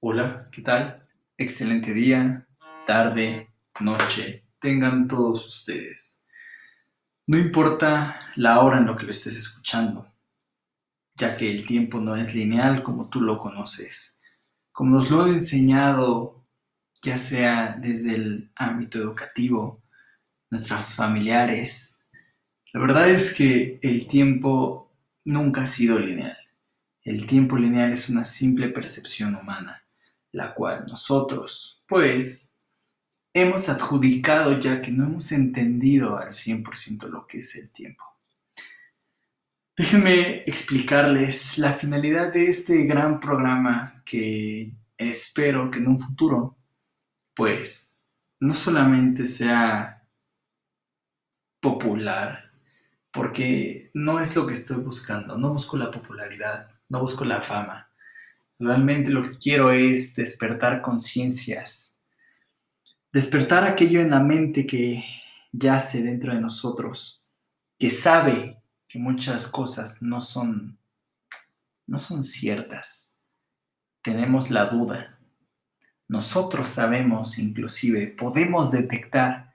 Hola, ¿qué tal? Excelente día, tarde, noche, tengan todos ustedes. No importa la hora en lo que lo estés escuchando, ya que el tiempo no es lineal como tú lo conoces. Como nos lo han enseñado, ya sea desde el ámbito educativo, nuestros familiares, la verdad es que el tiempo nunca ha sido lineal. El tiempo lineal es una simple percepción humana, la cual nosotros, pues, hemos adjudicado ya que no hemos entendido al 100% lo que es el tiempo. Déjenme explicarles la finalidad de este gran programa que espero que en un futuro, pues, no solamente sea popular, porque no es lo que estoy buscando, no busco la popularidad, no busco la fama. Realmente lo que quiero es despertar conciencias, despertar aquello en la mente que yace dentro de nosotros, que sabe que muchas cosas no son no son ciertas. Tenemos la duda. Nosotros sabemos, inclusive, podemos detectar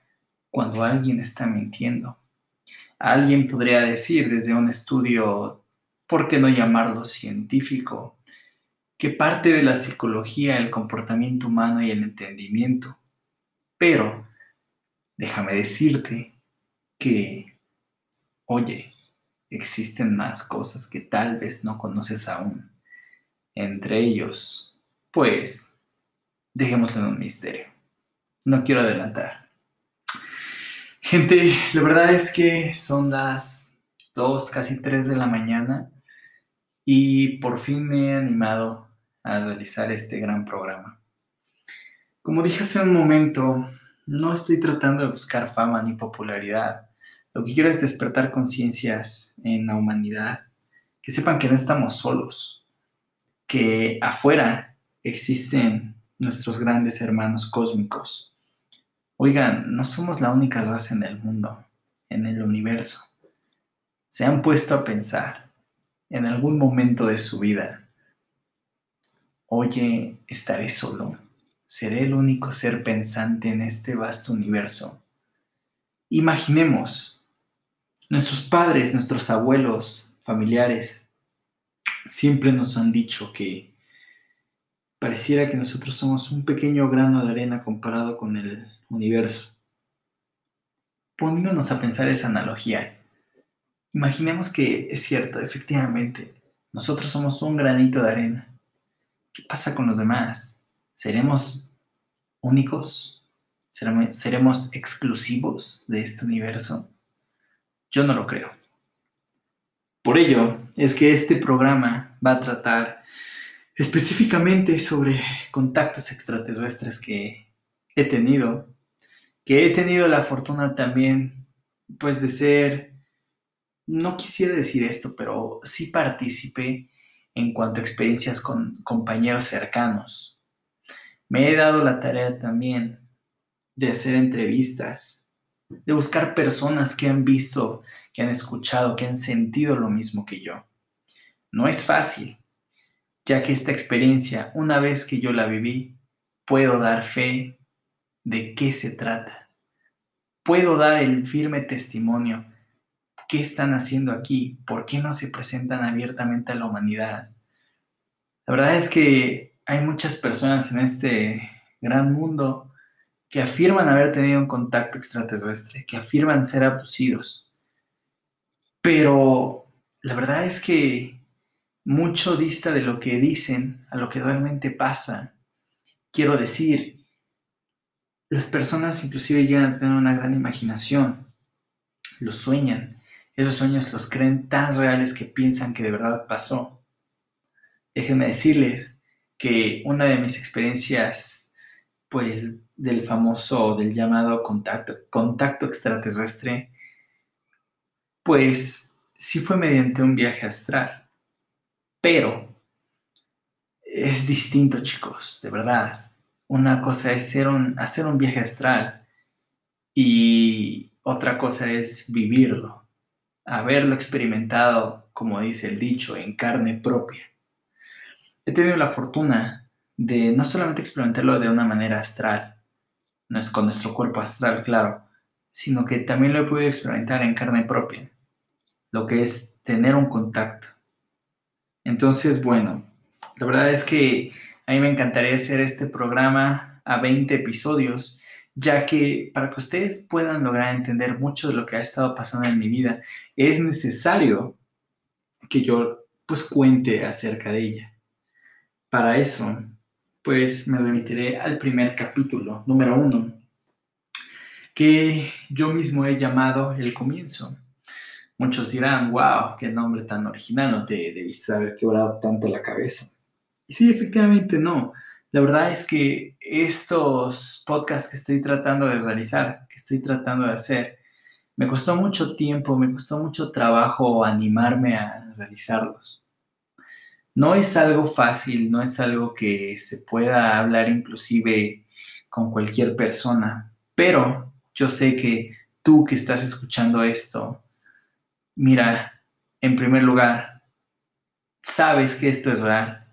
cuando alguien está mintiendo. Alguien podría decir desde un estudio ¿por qué no llamarlo científico? Que parte de la psicología, el comportamiento humano y el entendimiento. Pero, déjame decirte que, oye, existen más cosas que tal vez no conoces aún. Entre ellos, pues, dejémoslo en un misterio. No quiero adelantar. Gente, la verdad es que son las 2, casi 3 de la mañana y por fin me he animado a realizar este gran programa. Como dije hace un momento, no estoy tratando de buscar fama ni popularidad. Lo que quiero es despertar conciencias en la humanidad, que sepan que no estamos solos, que afuera existen nuestros grandes hermanos cósmicos. Oigan, no somos la única raza en el mundo, en el universo. Se han puesto a pensar en algún momento de su vida, oye, estaré solo, seré el único ser pensante en este vasto universo. Imaginemos, nuestros padres, nuestros abuelos, familiares, siempre nos han dicho que pareciera que nosotros somos un pequeño grano de arena comparado con el universo. Poniéndonos a pensar esa analogía, Imaginemos que es cierto, efectivamente, nosotros somos un granito de arena. ¿Qué pasa con los demás? ¿Seremos únicos? ¿Seremos exclusivos de este universo? Yo no lo creo. Por ello es que este programa va a tratar específicamente sobre contactos extraterrestres que he tenido, que he tenido la fortuna también pues de ser no quisiera decir esto, pero sí participé en cuanto a experiencias con compañeros cercanos. Me he dado la tarea también de hacer entrevistas, de buscar personas que han visto, que han escuchado, que han sentido lo mismo que yo. No es fácil, ya que esta experiencia, una vez que yo la viví, puedo dar fe de qué se trata. Puedo dar el firme testimonio ¿Qué están haciendo aquí? ¿Por qué no se presentan abiertamente a la humanidad? La verdad es que hay muchas personas en este gran mundo que afirman haber tenido un contacto extraterrestre, que afirman ser abducidos. Pero la verdad es que mucho dista de lo que dicen a lo que realmente pasa. Quiero decir, las personas inclusive llegan a tener una gran imaginación, lo sueñan, esos sueños los creen tan reales que piensan que de verdad pasó. Déjenme decirles que una de mis experiencias, pues, del famoso, del llamado contacto, contacto extraterrestre, pues, sí fue mediante un viaje astral. Pero es distinto, chicos, de verdad. Una cosa es hacer un viaje astral y otra cosa es vivirlo haberlo experimentado, como dice el dicho, en carne propia. He tenido la fortuna de no solamente experimentarlo de una manera astral, no es con nuestro cuerpo astral, claro, sino que también lo he podido experimentar en carne propia, lo que es tener un contacto. Entonces, bueno, la verdad es que a mí me encantaría hacer este programa a 20 episodios, ya que para que ustedes puedan lograr entender mucho de lo que ha estado pasando en mi vida, es necesario que yo pues cuente acerca de ella. Para eso, pues me remitiré al primer capítulo, número uno, que yo mismo he llamado El Comienzo. Muchos dirán, wow, qué nombre tan original, no te debiste haber quebrado tanto la cabeza. Y sí, efectivamente no. La verdad es que estos podcasts que estoy tratando de realizar, que estoy tratando de hacer, me costó mucho tiempo, me costó mucho trabajo animarme a realizarlos. No es algo fácil, no es algo que se pueda hablar inclusive con cualquier persona, pero yo sé que tú que estás escuchando esto, mira, en primer lugar, sabes que esto es real,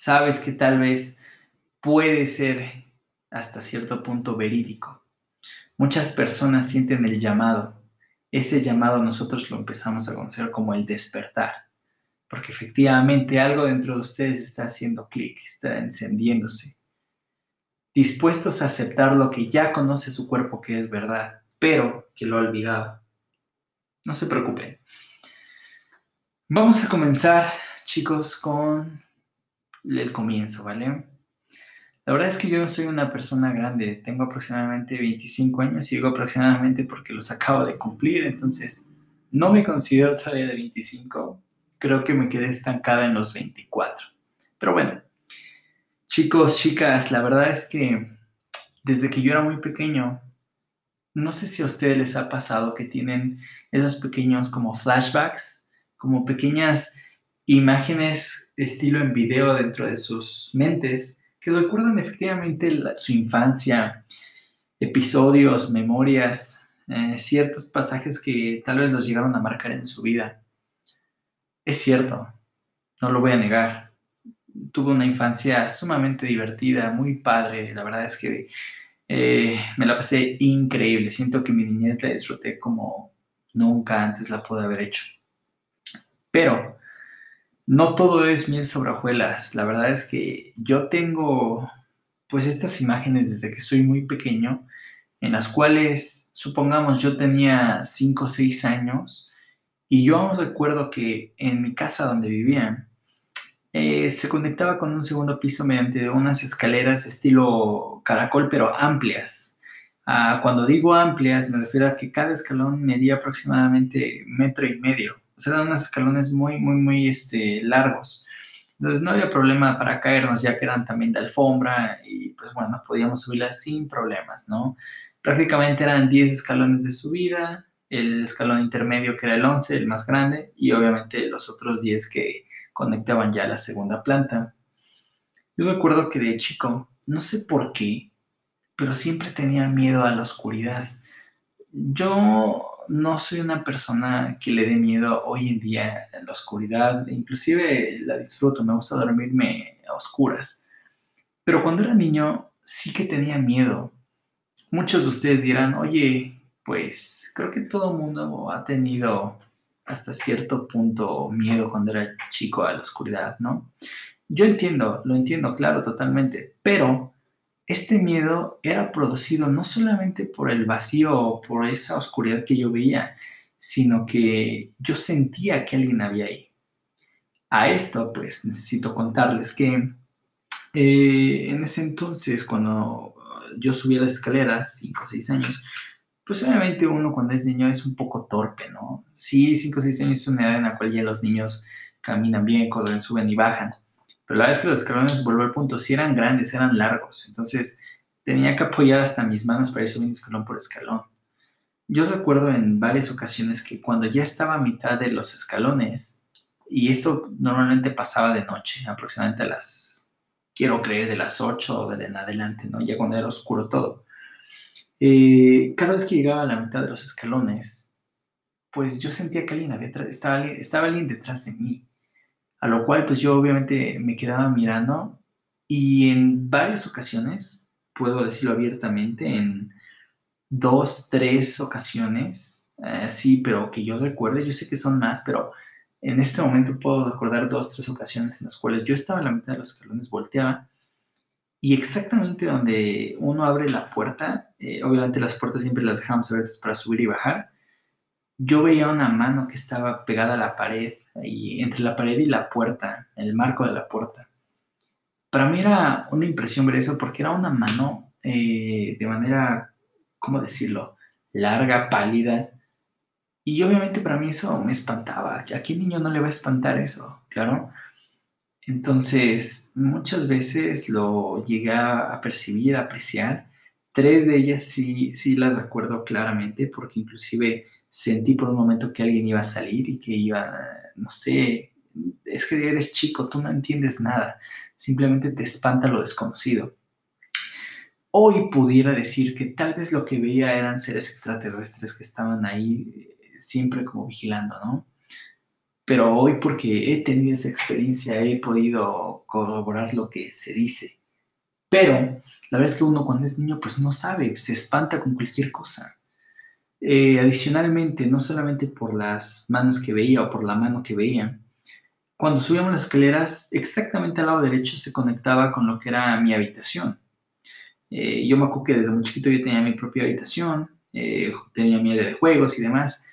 sabes que tal vez puede ser hasta cierto punto verídico. Muchas personas sienten el llamado. Ese llamado nosotros lo empezamos a conocer como el despertar, porque efectivamente algo dentro de ustedes está haciendo clic, está encendiéndose, dispuestos a aceptar lo que ya conoce su cuerpo que es verdad, pero que lo ha olvidado. No se preocupen. Vamos a comenzar, chicos, con el comienzo, ¿vale? La verdad es que yo no soy una persona grande, tengo aproximadamente 25 años y digo aproximadamente porque los acabo de cumplir, entonces no me considero todavía de 25, creo que me quedé estancada en los 24. Pero bueno, chicos, chicas, la verdad es que desde que yo era muy pequeño, no sé si a ustedes les ha pasado que tienen esos pequeños como flashbacks, como pequeñas imágenes estilo en video dentro de sus mentes que recuerdan efectivamente su infancia, episodios, memorias, eh, ciertos pasajes que tal vez los llegaron a marcar en su vida. Es cierto, no lo voy a negar. Tuve una infancia sumamente divertida, muy padre. La verdad es que eh, me la pasé increíble. Siento que mi niñez la disfruté como nunca antes la pude haber hecho. Pero no todo es miel sobre hojuelas. La verdad es que yo tengo pues estas imágenes desde que soy muy pequeño, en las cuales, supongamos, yo tenía 5 o 6 años y yo aún recuerdo que en mi casa donde vivía, eh, se conectaba con un segundo piso mediante unas escaleras estilo caracol, pero amplias. Ah, cuando digo amplias, me refiero a que cada escalón medía aproximadamente metro y medio o sea, eran unos escalones muy, muy, muy este, largos. Entonces no había problema para caernos, ya que eran también de alfombra y pues bueno, podíamos subirlas sin problemas, ¿no? Prácticamente eran 10 escalones de subida, el escalón intermedio que era el 11, el más grande, y obviamente los otros 10 que conectaban ya a la segunda planta. Yo recuerdo que de chico, no sé por qué, pero siempre tenía miedo a la oscuridad. Yo no soy una persona que le dé miedo hoy en día en la oscuridad, inclusive la disfruto, me gusta dormirme a oscuras. Pero cuando era niño sí que tenía miedo. Muchos de ustedes dirán, oye, pues creo que todo el mundo ha tenido hasta cierto punto miedo cuando era chico a la oscuridad, ¿no? Yo entiendo, lo entiendo, claro, totalmente, pero este miedo era producido no solamente por el vacío o por esa oscuridad que yo veía, sino que yo sentía que alguien había ahí. A esto, pues, necesito contarles que eh, en ese entonces, cuando yo subía las escaleras, 5 o 6 años, pues obviamente uno cuando es niño es un poco torpe, ¿no? Sí, 5 o 6 años es una edad en la cual ya los niños caminan bien, corren, suben y bajan. Pero la vez que los escalones, vuelvo al punto, si eran grandes, eran largos. Entonces tenía que apoyar hasta mis manos para ir subiendo escalón por escalón. Yo recuerdo en varias ocasiones que cuando ya estaba a mitad de los escalones, y esto normalmente pasaba de noche, aproximadamente a las, quiero creer, de las 8 o de en adelante, ¿no? Ya cuando era oscuro todo. Eh, cada vez que llegaba a la mitad de los escalones, pues yo sentía que alguien había estaba, estaba alguien detrás de mí. A lo cual pues yo obviamente me quedaba mirando Y en varias ocasiones, puedo decirlo abiertamente, en dos, tres ocasiones, eh, sí, pero que yo recuerde, yo sé que son más, pero en este momento puedo recordar dos, tres ocasiones en las cuales yo estaba en la mitad de los escalones, volteaba y exactamente donde uno abre la puerta, eh, obviamente las puertas siempre las dejamos abiertas para subir y bajar, yo veía una mano que estaba pegada a la pared, entre la pared y la puerta, el marco de la puerta. Para mí era una impresión ver eso porque era una mano eh, de manera, ¿cómo decirlo?, larga, pálida. Y obviamente para mí eso me espantaba. ¿A qué niño no le va a espantar eso? Claro. Entonces, muchas veces lo llegué a percibir, a apreciar. Tres de ellas sí, sí las recuerdo claramente, porque inclusive sentí por un momento que alguien iba a salir y que iba, no sé, es que eres chico, tú no entiendes nada, simplemente te espanta lo desconocido. Hoy pudiera decir que tal vez lo que veía eran seres extraterrestres que estaban ahí siempre como vigilando, ¿no? pero hoy porque he tenido esa experiencia he podido corroborar lo que se dice. Pero la verdad es que uno cuando es niño pues no sabe, se espanta con cualquier cosa. Eh, adicionalmente, no solamente por las manos que veía o por la mano que veía, cuando subíamos las escaleras, exactamente al lado derecho se conectaba con lo que era mi habitación. Eh, yo me acuerdo que desde muy chiquito yo tenía mi propia habitación, eh, tenía mi área de juegos y demás.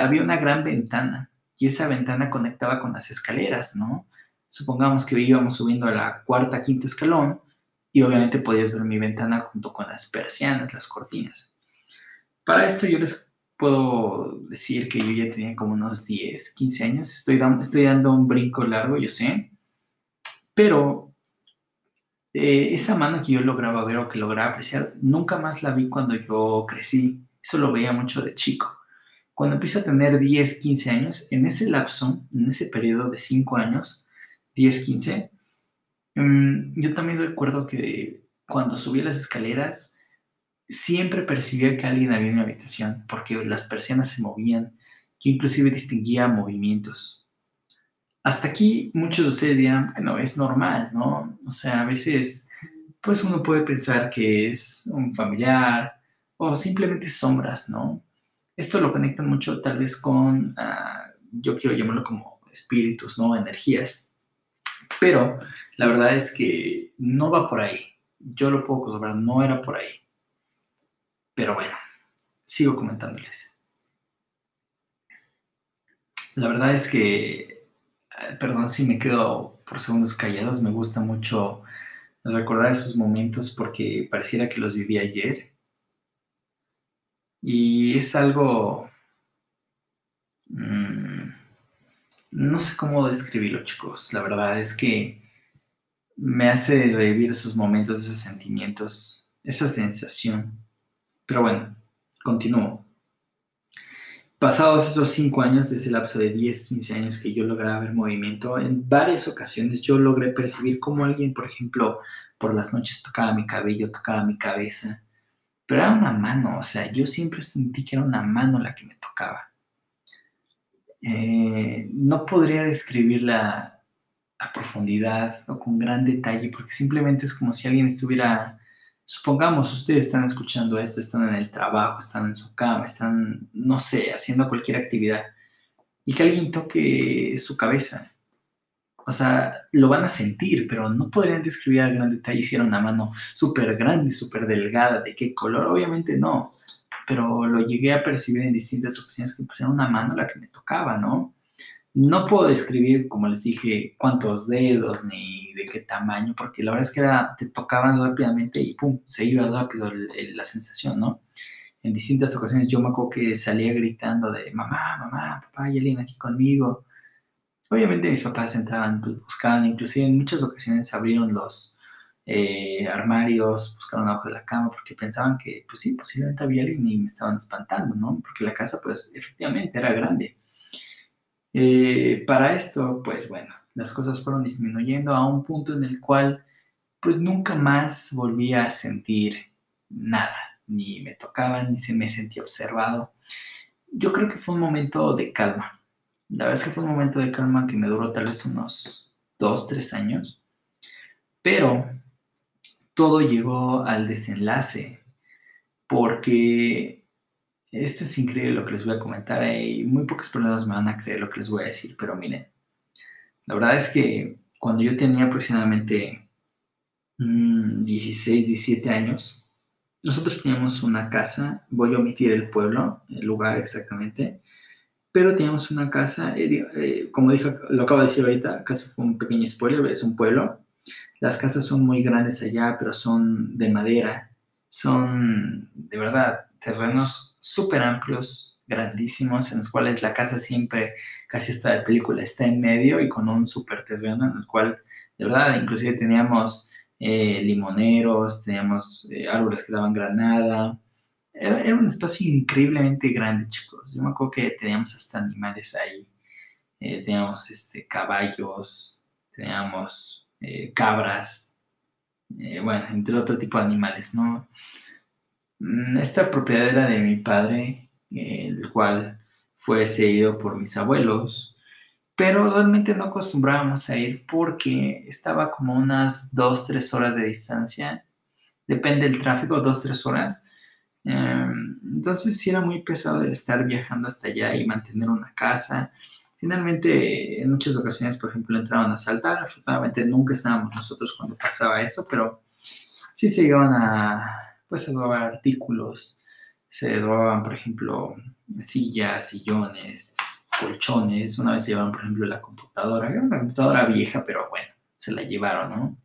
había una gran ventana y esa ventana conectaba con las escaleras, ¿no? Supongamos que íbamos subiendo a la cuarta, quinta escalón y obviamente podías ver mi ventana junto con las persianas, las cortinas. Para esto yo les puedo decir que yo ya tenía como unos 10, 15 años, estoy, dando, estoy dando un brinco largo, yo sé, pero eh, esa mano que yo lograba ver o que lograba apreciar, nunca más la vi cuando yo crecí, eso lo veía mucho de chico. Cuando empiezo a tener 10, 15 años, en ese lapso, en ese periodo de 5 años, 10, 15, mm, yo también recuerdo que cuando subía las escaleras, siempre percibía que alguien había en mi habitación, porque las persianas se movían, yo inclusive distinguía movimientos. Hasta aquí muchos de ustedes dirán, bueno, es normal, ¿no? O sea, a veces, pues uno puede pensar que es un familiar o simplemente sombras, ¿no? Esto lo conectan mucho tal vez con, ah, yo quiero llamarlo como espíritus, ¿no? Energías. Pero la verdad es que no va por ahí. Yo lo puedo corroborar, no era por ahí. Pero bueno, sigo comentándoles. La verdad es que, ah, perdón si me quedo por segundos callados, me gusta mucho recordar esos momentos porque pareciera que los viví ayer y es algo... Mm, no sé cómo describirlo, chicos. La verdad es que me hace revivir esos momentos, esos sentimientos, esa sensación. Pero bueno, continúo. Pasados esos cinco años, desde el lapso de 10, 15 años que yo lograba ver movimiento, en varias ocasiones yo logré percibir cómo alguien, por ejemplo, por las noches tocaba mi cabello, tocaba mi cabeza, pero era una mano, o sea, yo siempre sentí que era una mano la que me tocaba. Eh, no podría describirla a profundidad o con gran detalle, porque simplemente es como si alguien estuviera, supongamos, ustedes están escuchando esto, están en el trabajo, están en su cama, están, no sé, haciendo cualquier actividad, y que alguien toque su cabeza o sea, lo van a sentir, pero no podrían describir a gran detalle si era una mano súper grande, súper delgada, de qué color, obviamente no, pero lo llegué a percibir en distintas ocasiones que pues, era una mano la que me tocaba, ¿no? No puedo describir, como les dije, cuántos dedos ni de qué tamaño, porque la verdad es que era, te tocaban rápidamente y pum, se iba rápido la sensación, ¿no? En distintas ocasiones yo me acuerdo que salía gritando de mamá, mamá, papá, hay alguien aquí conmigo Obviamente mis papás entraban, pues, buscaban, inclusive en muchas ocasiones abrieron los eh, armarios, buscaron abajo de la cama porque pensaban que, pues sí, posiblemente había alguien y me estaban espantando, ¿no? Porque la casa, pues efectivamente era grande. Eh, para esto, pues bueno, las cosas fueron disminuyendo a un punto en el cual, pues nunca más volví a sentir nada, ni me tocaban, ni se me sentía observado. Yo creo que fue un momento de calma la verdad es que fue un momento de calma que me duró tal vez unos dos, tres años. Pero todo llegó al desenlace porque esto es increíble lo que les voy a comentar y muy pocas personas me van a creer lo que les voy a decir, pero miren, la verdad es que cuando yo tenía aproximadamente 16, mm, 17 años, nosotros teníamos una casa, voy a omitir el pueblo, el lugar exactamente, pero teníamos una casa, eh, eh, como dije, lo acabo de decir ahorita, casi fue un pequeño spoiler, es un pueblo. Las casas son muy grandes allá, pero son de madera, son de verdad terrenos súper amplios, grandísimos, en los cuales la casa siempre, casi está de película, está en medio y con un súper terreno en el cual, de verdad, inclusive teníamos eh, limoneros, teníamos árboles que daban granada, era, un espacio increíblemente grande, chicos. Yo me acuerdo que teníamos hasta animales ahí. Eh, teníamos este, caballos, teníamos eh, cabras, eh, bueno, entre otro tipo de animales, ¿no? Mm, esta propiedad era de mi padre, el cual fue cedido por mis abuelos, pero realmente no acostumbrábamos a ir porque estaba como unas dos, tres horas de distancia, depende del tráfico, dos, tres horas, Em, entonces sí era muy pesado el estar viajando hasta allá y mantener una casa. Finalmente, en muchas ocasiones, por ejemplo, entraban a saltar. Afortunadamente nunca estábamos nosotros cuando pasaba eso, pero sí se llegaban a, pues, a robar artículos. Se robaban, por ejemplo, sillas, sillones, colchones. Una vez se llevaban, por ejemplo, la computadora. Era una computadora vieja, pero bueno, se la llevaron, ¿no?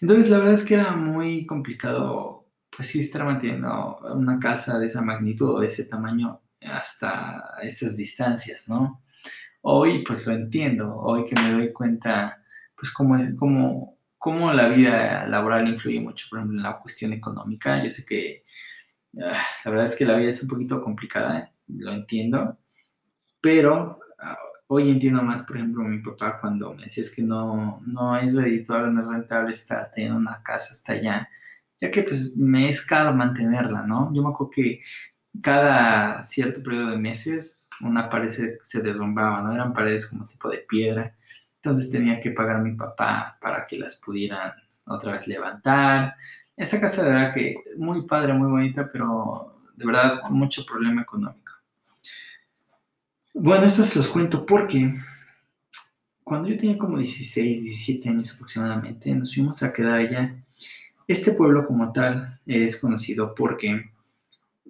Entonces, la verdad es que era muy complicado pues sí estar manteniendo una casa de esa magnitud o de ese tamaño hasta esas distancias, ¿no? Hoy pues lo entiendo, hoy que me doy cuenta pues cómo, es, cómo, cómo la vida laboral influye mucho, por ejemplo, en la cuestión económica. Yo sé que ah, la verdad es que la vida es un poquito complicada, lo entiendo, pero ah, hoy entiendo más, por ejemplo, mi papá cuando me decía que no, no es redituable, no es rentable estar teniendo una casa hasta allá ya que pues me es caro mantenerla, ¿no? Yo me acuerdo que cada cierto periodo de meses una pared se, derrumbaba, ¿no? Eran paredes como tipo de piedra, entonces tenía que pagar a mi papá para que las pudieran otra vez levantar. Esa casa de verdad que muy padre, muy bonita, pero de verdad con mucho problema económico. Bueno, esto se los cuento porque cuando yo tenía como 16, 17 años aproximadamente, nos fuimos a quedar allá este pueblo como tal es conocido porque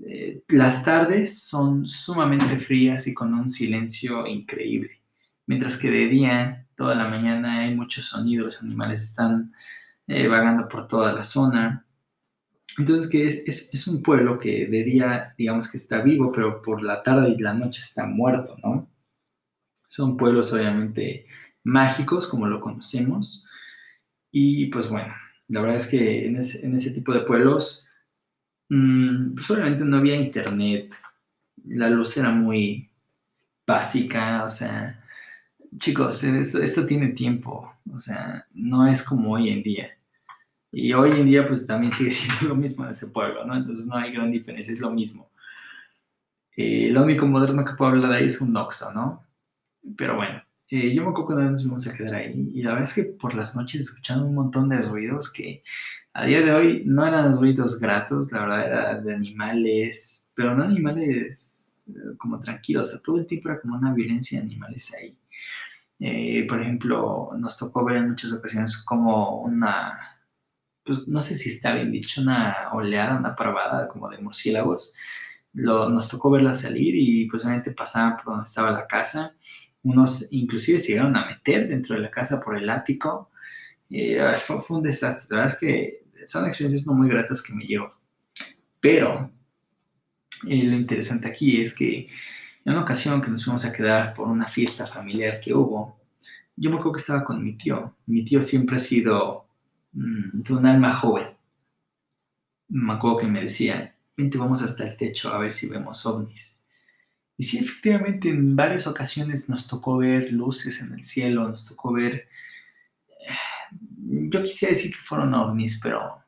eh, las tardes son sumamente frías y con un silencio increíble, mientras que de día, toda la mañana hay muchos sonidos, animales están eh, vagando por toda la zona. Entonces que es, un pueblo que de día digamos que está vivo, pero por la tarde y la noche está muerto, ¿no? Son pueblos obviamente mágicos como lo conocemos. Y pues bueno, la verdad es que en ese, tipo de pueblos, mmm, pues obviamente no había internet, la luz era muy básica, o sea, chicos, esto, tiene tiempo, o sea, no es como hoy en día. Y hoy en día pues también sigue siendo lo mismo en ese pueblo, ¿no? Entonces no hay gran diferencia, es lo mismo. Eh, lo único moderno que puedo hablar de ahí es un Noxo, ¿no? Pero bueno, eh, yo me acuerdo cuando nos fuimos a quedar ahí y la verdad es que por las noches escuchando un montón de ruidos que a día de hoy no eran ruidos gratos, la verdad era de animales, pero no animales eh, como tranquilos, o sea, todo el tiempo era como una violencia de animales ahí. Eh, por ejemplo, nos tocó ver en muchas ocasiones como una, pues no sé si está bien dicho, una oleada, una parvada como de murciélagos. Lo, nos tocó verla salir y pues obviamente pasaban por donde estaba la casa unos inclusive se llegaron a meter dentro de la casa por el ático. fue, un desastre. La verdad es que son experiencias no muy gratas que me llevo. Pero eh, lo interesante aquí es que en una ocasión que nos fuimos a quedar por una fiesta familiar que hubo, yo me acuerdo que estaba con mi tío. Mi tío siempre ha sido mm, de un alma joven. Me acuerdo que me decía, vente, vamos hasta el techo a ver si vemos ovnis. Y sí, efectivamente, en varias ocasiones nos tocó ver luces en el cielo, nos tocó ver... Eh, yo quisiera decir que fueron ovnis, pero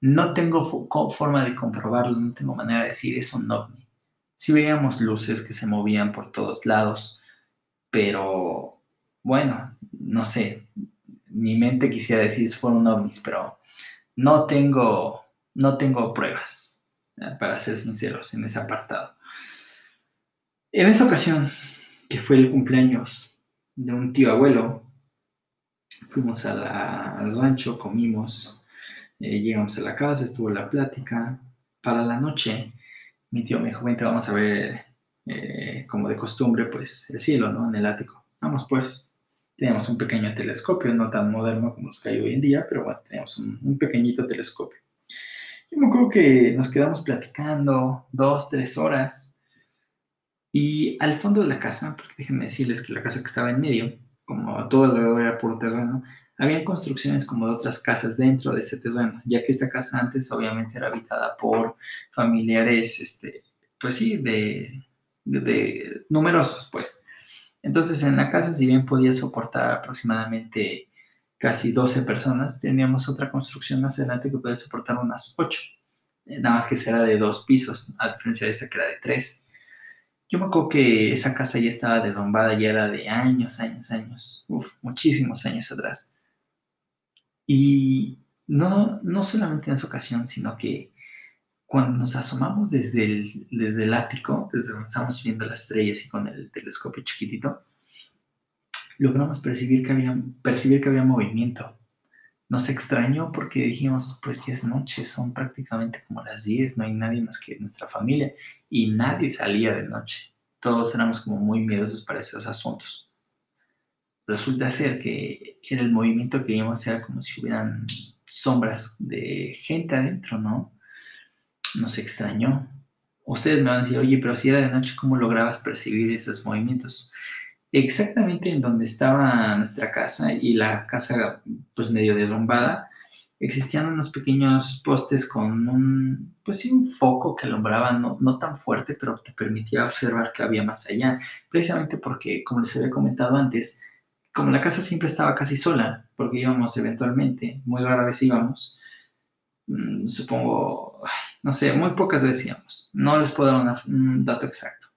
no tengo forma de comprobarlo, no tengo manera de decir es un ovni. Sí veíamos luces que se movían por todos lados, pero bueno, no sé, mi mente quisiera decir fueron ovnis, pero no tengo, no tengo pruebas, para ser sinceros, en ese apartado. En esa ocasión, que fue el cumpleaños de un tío abuelo, fuimos al rancho, comimos, eh, llegamos a la casa, estuvo la plática. Para la noche, mi tío me dijo, vente, vamos a ver, eh, como de costumbre, pues el cielo, ¿no? En el ático. Vamos pues. Teníamos un pequeño telescopio, no tan moderno como los que hay hoy en día, pero bueno, teníamos un, pequeñito telescopio. Yo me acuerdo que nos quedamos platicando dos, tres horas. Y al fondo de la casa, porque déjenme decirles que la casa que estaba en medio, como todo alrededor era puro terreno, había construcciones como de otras casas dentro de ese terreno, ya que esta casa antes obviamente era habitada por familiares, este, pues sí, de, de numerosos, pues. Entonces en la casa, si bien podía soportar aproximadamente casi 12 personas, teníamos otra construcción más adelante que podía soportar unas 8. Eh, nada más que será de dos pisos, a diferencia de esta que era de tres. Yo me acuerdo que esa casa ya estaba derrumbada, ya era de años, años, años, uf, muchísimos años atrás. Y no, no solamente en esa ocasión, sino que cuando nos asomamos desde el, desde el ático, desde donde estamos viendo las estrellas y con el telescopio chiquitito, logramos percibir que había, percibir que había movimiento. Nos extrañó porque dijimos, pues ya es noche, son prácticamente como las 10, no hay nadie más que nuestra familia y nadie salía de noche. Todos éramos como muy miedosos para esos asuntos. Resulta ser que era el movimiento que vimos, era como si hubieran sombras de gente adentro, ¿no? nos extrañó. Ustedes me van a decir, oye, pero si era de noche, ¿cómo lograbas percibir esos movimientos? Exactamente en donde estaba nuestra casa y la casa pues medio derrumbada, existían unos pequeños postes con un, pues sí, un foco que alumbraba no, no tan fuerte, pero te permitía observar que había más allá. Precisamente porque, como les había comentado antes, como la casa siempre estaba casi sola, porque íbamos eventualmente, muy rara vez íbamos, mm, supongo, no sé, muy pocas veces íbamos. No les puedo dar un dato exacto.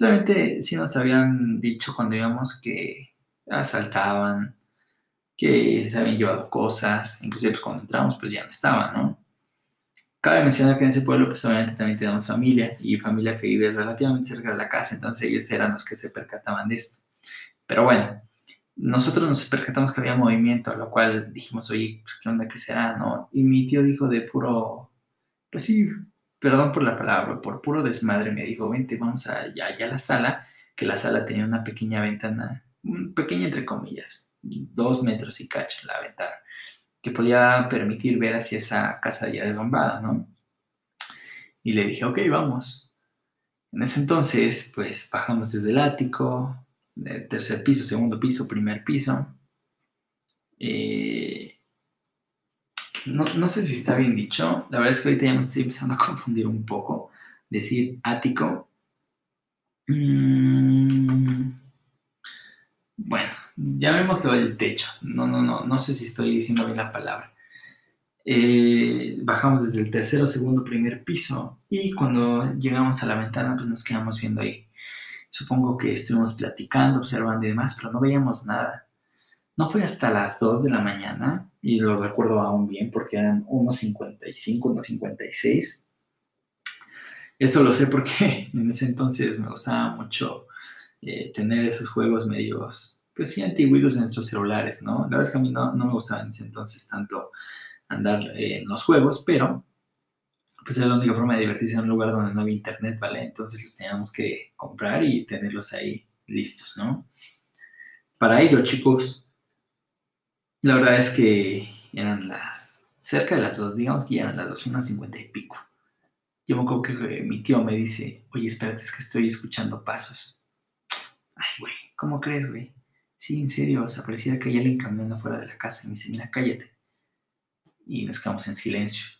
Obviamente sí nos habían dicho cuando íbamos que asaltaban, que se habían llevado cosas, inclusive pues cuando entramos pues ya no estaban, ¿no? Cabe mencionar que en ese pueblo pues obviamente también tenemos familia y familia que vive relativamente cerca de la casa, entonces ellos eran los que se percataban de esto. Pero bueno, nosotros nos percatamos que había movimiento, lo cual dijimos, oye, pues, ¿qué onda que será, no? Y mi tío dijo de puro pues sí, perdón por la palabra, por puro desmadre me dijo, vente, vamos allá, allá a la sala, que la sala tenía una pequeña ventana, pequeña entre comillas, dos metros y cacho la ventana, que podía permitir ver hacia esa casa ya derrumbada, ¿no? Y le dije, ok, vamos. En ese entonces, pues bajamos desde el ático, tercer piso, segundo piso, primer piso. Eh, no, sé si está bien dicho. La verdad es que ahorita ya me estoy empezando a confundir un poco. Decir ático. Mm, bueno, llamémoslo el techo. No, no, no, no sé si estoy diciendo bien la palabra. Eh, bajamos desde el tercero, segundo, primer piso y cuando llegamos a la ventana pues nos quedamos viendo ahí. Supongo que estuvimos platicando, observando y demás, pero no veíamos nada. No fue hasta las 2 de la mañana y lo recuerdo aún bien porque eran 1.55, 1.56. Eso lo sé porque en ese entonces me gustaba mucho eh, tener esos juegos medios, pues sí, antiguitos en nuestros celulares, ¿no? La verdad es que a mí no, no me gustaba en ese entonces tanto andar en los juegos, pero pues era la única forma de divertirse en un lugar donde no había internet, ¿vale? Entonces los teníamos que comprar y tenerlos ahí listos, ¿no? Para ello, chicos, la verdad es que eran las, cerca de las dos, digamos que ya eran las dos, unas cincuenta y pico. Yo me acuerdo que mi tío me dice, oye, espérate, es que estoy escuchando pasos. Ay, güey, ¿cómo crees, güey? Sí, en serio, o sea, parecía que hay alguien caminando fuera de la casa. Y me dice, mira, cállate. Y nos quedamos en silencio.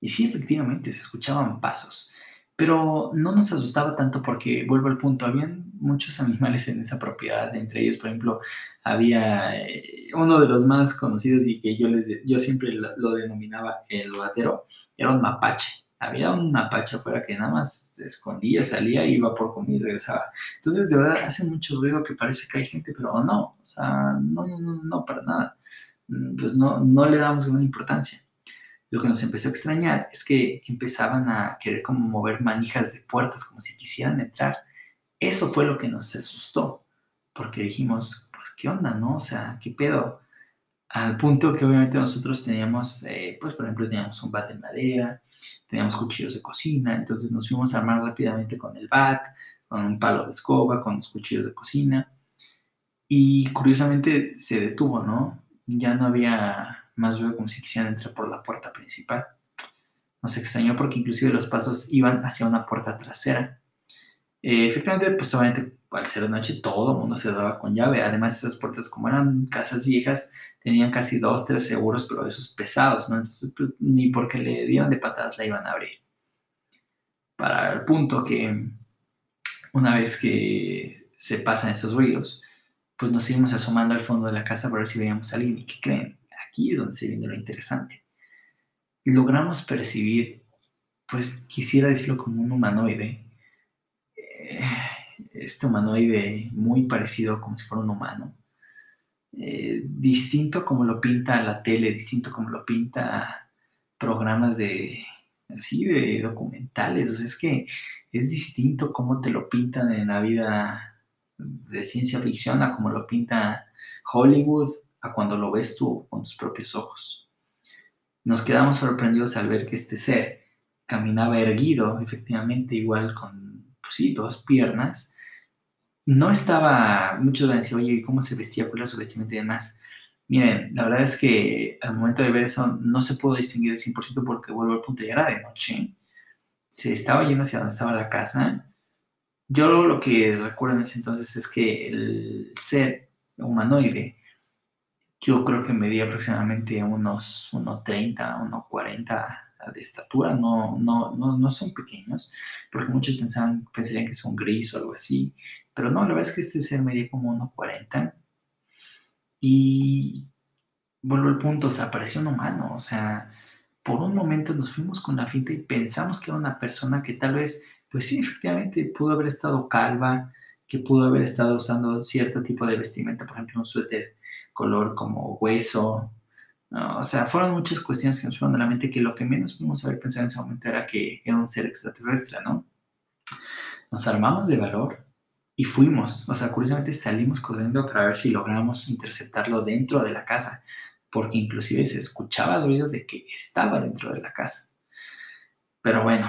Y sí, efectivamente, se escuchaban pasos. Pero no nos asustaba tanto porque, vuelvo al punto, habían muchos animales en esa propiedad, entre ellos, por ejemplo, había eh, uno de los más conocidos y que yo, les, yo siempre lo, denominaba el gatero, era un mapache. había un mapache afuera que nada más se escondía, salía, iba por comida y regresaba. Entonces, de verdad, hace mucho ruido que parece que hay gente, pero no, o sea, no, no, no, no para nada. Mm, pues no, no le damos gran importancia. Lo que nos empezó a extrañar es que empezaban a querer como mover manijas de puertas, como si quisieran entrar. Eso fue lo que nos asustó, porque dijimos, ¿qué onda, no? O sea, ¿qué pedo? Al punto que obviamente nosotros teníamos, eh, pues por ejemplo, teníamos un bat de madera, teníamos cuchillos de cocina, entonces nos fuimos a armar rápidamente con el bat, con un palo de escoba, con los cuchillos de cocina. Y curiosamente se detuvo, ¿no? Ya no había más ruido como si quisieran entrar por la puerta principal. Nos extrañó porque inclusive los pasos iban hacia una puerta trasera. Eh, efectivamente, pues obviamente al ser de noche todo el mundo se daba con llave. Además, esas puertas como eran casas viejas, tenían casi dos, tres seguros, pero esos pesados, ¿no? Entonces, pues, ni porque le dieron de patadas la iban a abrir. Para el punto que una vez que se pasan esos ruidos, pues nos seguimos asomando al fondo de la casa para ver si veíamos a alguien. ¿Y qué creen? Aquí es donde se viene lo interesante. Logramos percibir, pues quisiera decirlo como un humanoide, eh, este humanoide muy parecido como si fuera un humano, eh, distinto como lo pinta la tele, distinto como lo pinta programas de así de documentales, o sea, es que es distinto como te lo pintan en la vida de ciencia ficción a como lo pinta Hollywood, a cuando lo ves tú con tus propios ojos. Nos quedamos sorprendidos al ver que este ser caminaba erguido, efectivamente, igual con, pues sí, dos piernas, no estaba, muchos van a decir, oye, ¿cómo se vestía? ¿Cuál era su vestimenta y demás? Miren, la verdad es que al momento de ver eso no se pudo distinguir al 100% porque vuelvo al punto, ya era de noche. Se estaba yendo hacia donde estaba la casa. Yo lo que recuerdo en ese entonces es que el ser humanoide, yo creo que medía aproximadamente unos 1,30, 1,40 de estatura, no, no, no, no son pequeños, porque muchos pensaban, pensarían que son gris o algo así, pero no, la verdad es que este ser medía como 1,40 y vuelvo al punto, o sea, un humano, o sea, por un momento nos fuimos con la finta y pensamos que era una persona que tal vez, pues sí, efectivamente pudo haber estado calva, que pudo haber estado usando cierto tipo de vestimenta, por ejemplo, un suéter color como hueso, o sea, fueron muchas cuestiones que nos fueron a la mente que lo que menos pudimos haber pensado en ese momento era que era un ser extraterrestre, ¿no? Nos armamos de valor y fuimos. O sea, curiosamente salimos corriendo para ver si logramos interceptarlo dentro de la casa, porque inclusive se escuchaba ruidos de que estaba dentro de la casa. Pero bueno,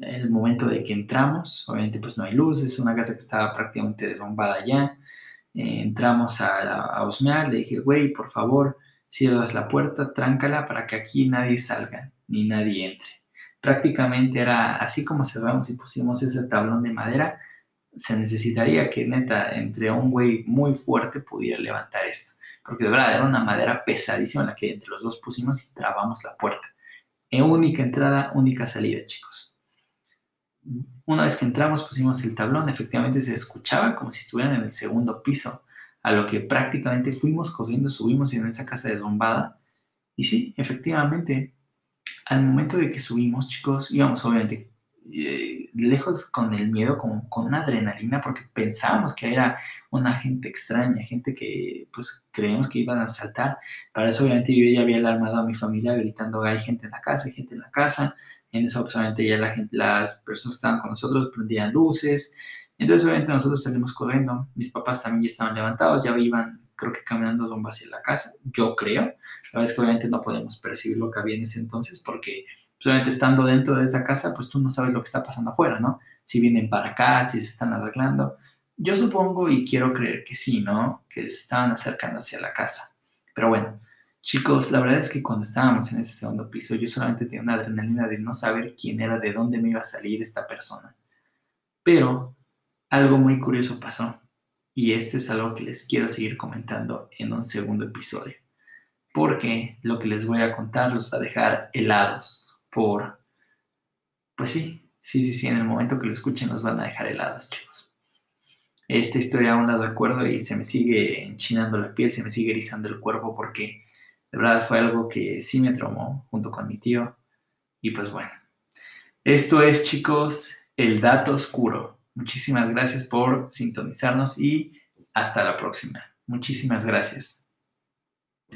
el momento de que entramos, obviamente pues no hay luz, es una casa que estaba prácticamente derrumbada ya. Eh, entramos a, a, a le dije, güey, por favor, cierras la puerta, tráncala para que aquí nadie salga ni nadie entre. Prácticamente era así como cerramos y pusimos ese tablón de madera, se necesitaría que neta entre un güey muy fuerte pudiera levantar esto. Porque de verdad era una madera pesadísima la que entre los dos pusimos y trabamos la puerta. En única entrada, única salida, chicos. Una vez que entramos, pusimos el tablón, efectivamente se escuchaba como si estuvieran en el segundo piso a lo que prácticamente fuimos corriendo, subimos en esa casa derrumbada. Y sí, efectivamente, al momento de que subimos, chicos, íbamos obviamente eh, lejos con el miedo, con, con una adrenalina, porque pensábamos que era una gente extraña, gente que pues creíamos que iban a saltar. Para eso obviamente yo ya había alarmado a mi familia gritando, hay gente en la casa, hay gente en la casa. En eso pues, obviamente ya la gente, las personas estaban con nosotros prendían luces, entonces, obviamente, nosotros salimos corriendo. Mis papás también ya estaban levantados, ya iban, creo que caminando rumbo hacia la casa. Yo creo. La verdad es que obviamente no podemos percibir lo que había en ese entonces porque, obviamente, estando dentro de esa casa, pues tú no sabes lo que está pasando afuera, ¿no? Si vienen para acá, si se están arreglando. Yo supongo y quiero creer que sí, ¿no? Que se estaban acercando hacia la casa. Pero bueno, chicos, la verdad es que cuando estábamos en ese segundo piso, yo solamente tenía una adrenalina de no saber quién era, de dónde me iba a salir esta persona. Pero algo muy curioso pasó y esto es algo que les quiero seguir comentando en un segundo episodio. Porque lo que les voy a contar los va a dejar helados por... Pues sí, sí, sí, sí, en el momento que lo escuchen los van a dejar helados, chicos. Esta historia aún la recuerdo y se me sigue enchinando la piel, se me sigue erizando el cuerpo porque de verdad fue algo que sí me traumó junto con mi tío. Y pues bueno, Esto es, chicos, el dato oscuro. Muchísimas gracias por sintonizarnos y hasta la próxima. Muchísimas gracias.